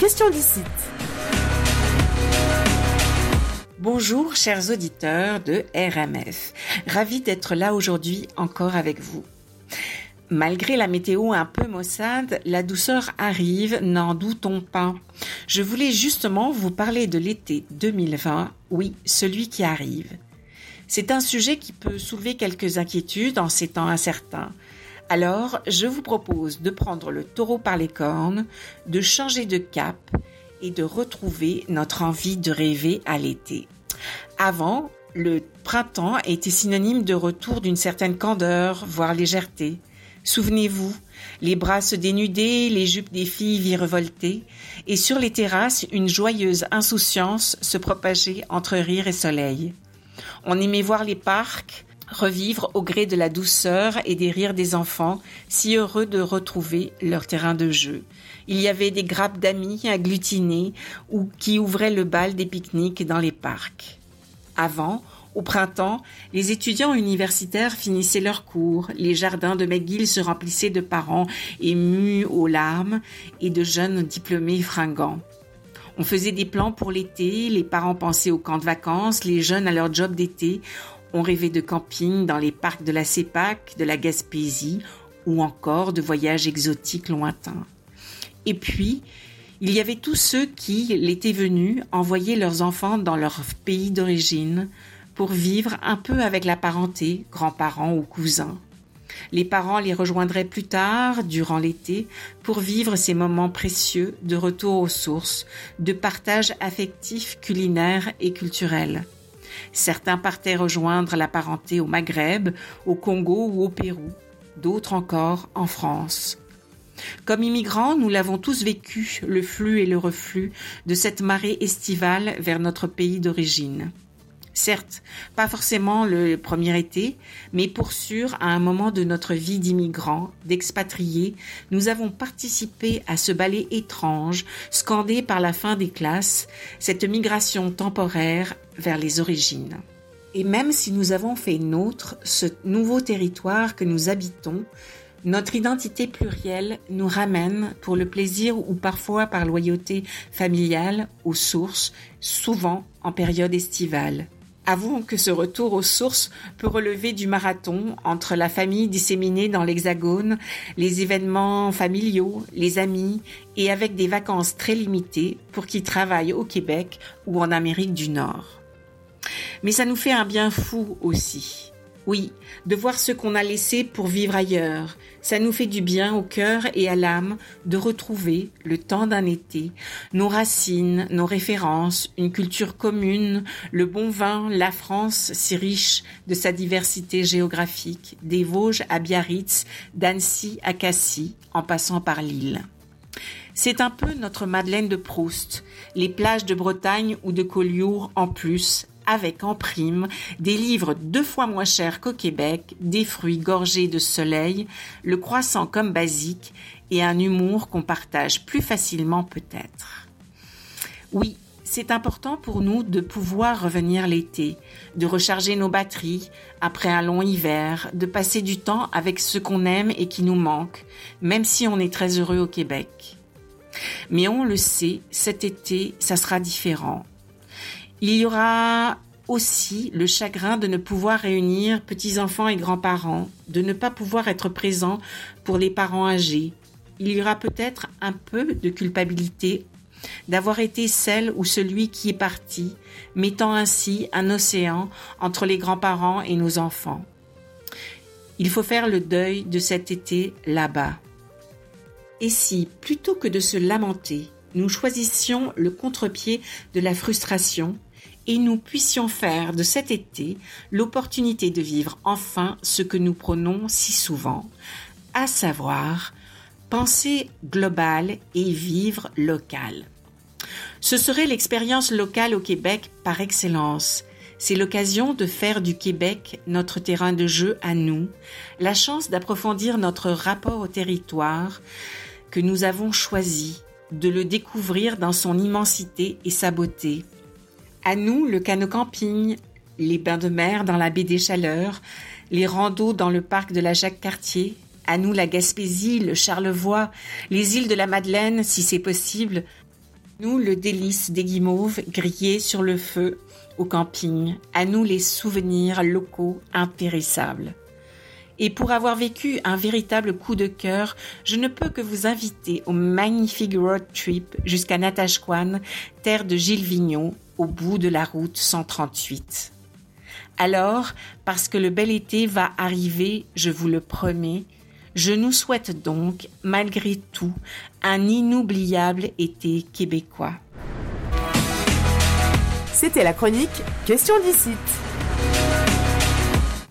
question d'ici. Bonjour chers auditeurs de RMF. Ravi d'être là aujourd'hui encore avec vous. Malgré la météo un peu maussade, la douceur arrive, n'en doutons pas. Je voulais justement vous parler de l'été 2020, oui, celui qui arrive. C'est un sujet qui peut soulever quelques inquiétudes en ces temps incertains. Alors, je vous propose de prendre le taureau par les cornes, de changer de cap et de retrouver notre envie de rêver à l'été. Avant, le printemps était synonyme de retour d'une certaine candeur, voire légèreté. Souvenez-vous, les bras se dénudaient, les jupes des filles virevoltaient, et sur les terrasses, une joyeuse insouciance se propageait entre rire et soleil. On aimait voir les parcs revivre au gré de la douceur et des rires des enfants, si heureux de retrouver leur terrain de jeu. Il y avait des grappes d'amis agglutinés ou qui ouvraient le bal des pique-niques dans les parcs. Avant, au printemps, les étudiants universitaires finissaient leurs cours, les jardins de McGill se remplissaient de parents émus aux larmes et de jeunes diplômés fringants. On faisait des plans pour l'été, les parents pensaient au camp de vacances, les jeunes à leur job d'été, on rêvait de camping dans les parcs de la CEPAC, de la Gaspésie ou encore de voyages exotiques lointains. Et puis, il y avait tous ceux qui, l'été venu, envoyaient leurs enfants dans leur pays d'origine, pour vivre un peu avec la parenté, grands-parents ou cousins. Les parents les rejoindraient plus tard, durant l'été, pour vivre ces moments précieux de retour aux sources, de partage affectif, culinaire et culturel. Certains partaient rejoindre la parenté au Maghreb, au Congo ou au Pérou, d'autres encore en France. Comme immigrants, nous l'avons tous vécu, le flux et le reflux de cette marée estivale vers notre pays d'origine. Certes, pas forcément le premier été, mais pour sûr, à un moment de notre vie d'immigrants, d'expatriés, nous avons participé à ce ballet étrange, scandé par la fin des classes, cette migration temporaire vers les origines. Et même si nous avons fait nôtre ce nouveau territoire que nous habitons, notre identité plurielle nous ramène, pour le plaisir ou parfois par loyauté familiale, aux sources, souvent en période estivale. Avouons que ce retour aux sources peut relever du marathon entre la famille disséminée dans l'Hexagone, les événements familiaux, les amis, et avec des vacances très limitées pour qui travaillent au Québec ou en Amérique du Nord. Mais ça nous fait un bien fou aussi. Oui, de voir ce qu'on a laissé pour vivre ailleurs. Ça nous fait du bien au cœur et à l'âme de retrouver, le temps d'un été, nos racines, nos références, une culture commune, le bon vin, la France si riche de sa diversité géographique, des Vosges à Biarritz, d'Annecy à Cassis, en passant par Lille. C'est un peu notre Madeleine de Proust, les plages de Bretagne ou de Collioure en plus, avec en prime des livres deux fois moins chers qu'au Québec, des fruits gorgés de soleil, le croissant comme basique et un humour qu'on partage plus facilement peut-être. Oui, c'est important pour nous de pouvoir revenir l'été, de recharger nos batteries après un long hiver, de passer du temps avec ce qu'on aime et qui nous manque, même si on est très heureux au Québec. Mais on le sait, cet été, ça sera différent. Il y aura aussi le chagrin de ne pouvoir réunir petits-enfants et grands-parents, de ne pas pouvoir être présent pour les parents âgés. Il y aura peut-être un peu de culpabilité d'avoir été celle ou celui qui est parti, mettant ainsi un océan entre les grands-parents et nos enfants. Il faut faire le deuil de cet été là-bas. Et si, plutôt que de se lamenter, nous choisissions le contre-pied de la frustration, et nous puissions faire de cet été l'opportunité de vivre enfin ce que nous prenons si souvent, à savoir penser global et vivre local. Ce serait l'expérience locale au Québec par excellence. C'est l'occasion de faire du Québec notre terrain de jeu à nous, la chance d'approfondir notre rapport au territoire que nous avons choisi, de le découvrir dans son immensité et sa beauté, à nous, le canot camping, les bains de mer dans la baie des Chaleurs, les randos dans le parc de la Jacques-Cartier. À nous, la Gaspésie, le Charlevoix, les îles de la Madeleine, si c'est possible. Nous, le délice des guimauves grillés sur le feu au camping, à nous les souvenirs locaux impérissables. Et pour avoir vécu un véritable coup de cœur, je ne peux que vous inviter au magnifique road trip jusqu'à Natashquan, terre de Gilles Vignon, au bout de la route 138. Alors, parce que le bel été va arriver, je vous le promets, je nous souhaite donc, malgré tout, un inoubliable été québécois. C'était la chronique Question d'ici.